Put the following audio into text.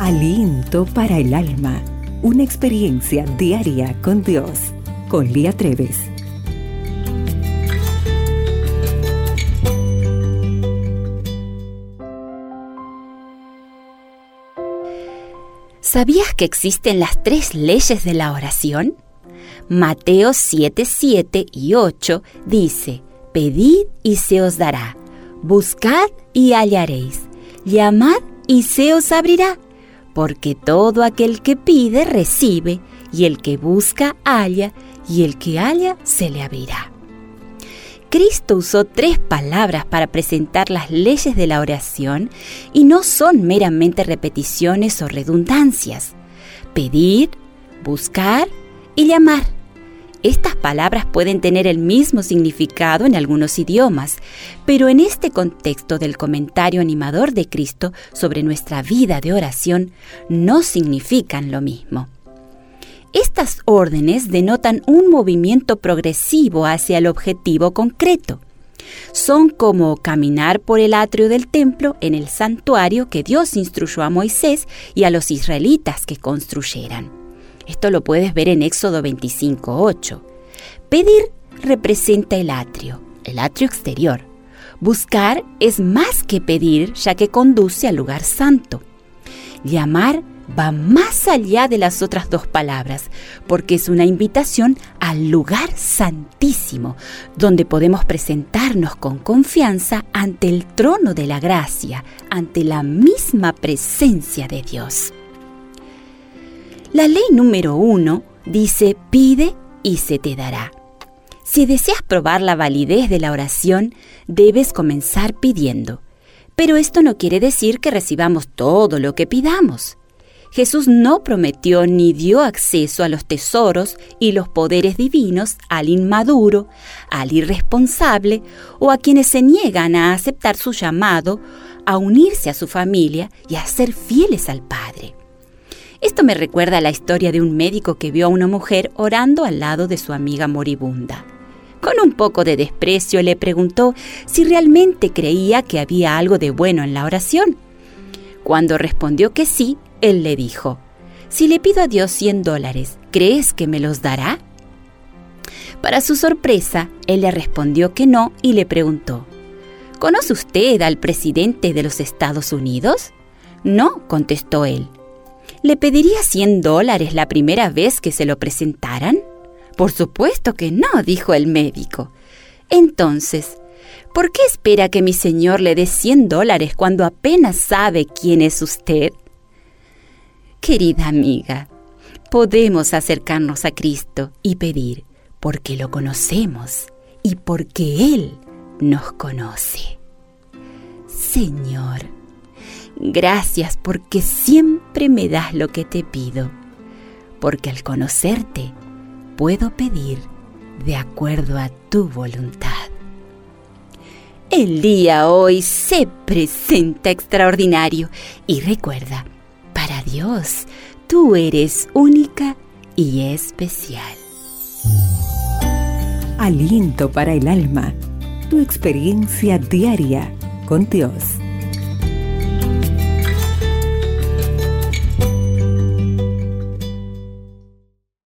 Aliento para el alma. Una experiencia diaria con Dios. Con Lía Treves. ¿Sabías que existen las tres leyes de la oración? Mateo 7, 7 y 8 dice, Pedid y se os dará, buscad y hallaréis, llamad y se os abrirá, porque todo aquel que pide recibe, y el que busca halla, y el que halla se le abrirá. Cristo usó tres palabras para presentar las leyes de la oración y no son meramente repeticiones o redundancias. Pedir, buscar y llamar. Estas palabras pueden tener el mismo significado en algunos idiomas, pero en este contexto del comentario animador de Cristo sobre nuestra vida de oración no significan lo mismo. Estas órdenes denotan un movimiento progresivo hacia el objetivo concreto. Son como caminar por el atrio del templo en el santuario que Dios instruyó a Moisés y a los israelitas que construyeran. Esto lo puedes ver en Éxodo 25.8. Pedir representa el atrio, el atrio exterior. Buscar es más que pedir, ya que conduce al lugar santo. Llamar va más allá de las otras dos palabras, porque es una invitación al lugar santísimo, donde podemos presentarnos con confianza ante el trono de la gracia, ante la misma presencia de Dios. La ley número uno dice pide y se te dará. Si deseas probar la validez de la oración, debes comenzar pidiendo. Pero esto no quiere decir que recibamos todo lo que pidamos. Jesús no prometió ni dio acceso a los tesoros y los poderes divinos al inmaduro, al irresponsable o a quienes se niegan a aceptar su llamado, a unirse a su familia y a ser fieles al Padre. Esto me recuerda la historia de un médico que vio a una mujer orando al lado de su amiga moribunda. Con un poco de desprecio le preguntó si realmente creía que había algo de bueno en la oración. Cuando respondió que sí, él le dijo, si le pido a Dios 100 dólares, ¿crees que me los dará? Para su sorpresa, él le respondió que no y le preguntó, ¿Conoce usted al presidente de los Estados Unidos? No, contestó él. ¿Le pediría 100 dólares la primera vez que se lo presentaran? Por supuesto que no, dijo el médico. Entonces, ¿por qué espera que mi señor le dé 100 dólares cuando apenas sabe quién es usted? Querida amiga, podemos acercarnos a Cristo y pedir porque lo conocemos y porque Él nos conoce. Señor, Gracias porque siempre me das lo que te pido, porque al conocerte puedo pedir de acuerdo a tu voluntad. El día hoy se presenta extraordinario y recuerda, para Dios tú eres única y especial. Aliento para el alma, tu experiencia diaria con Dios.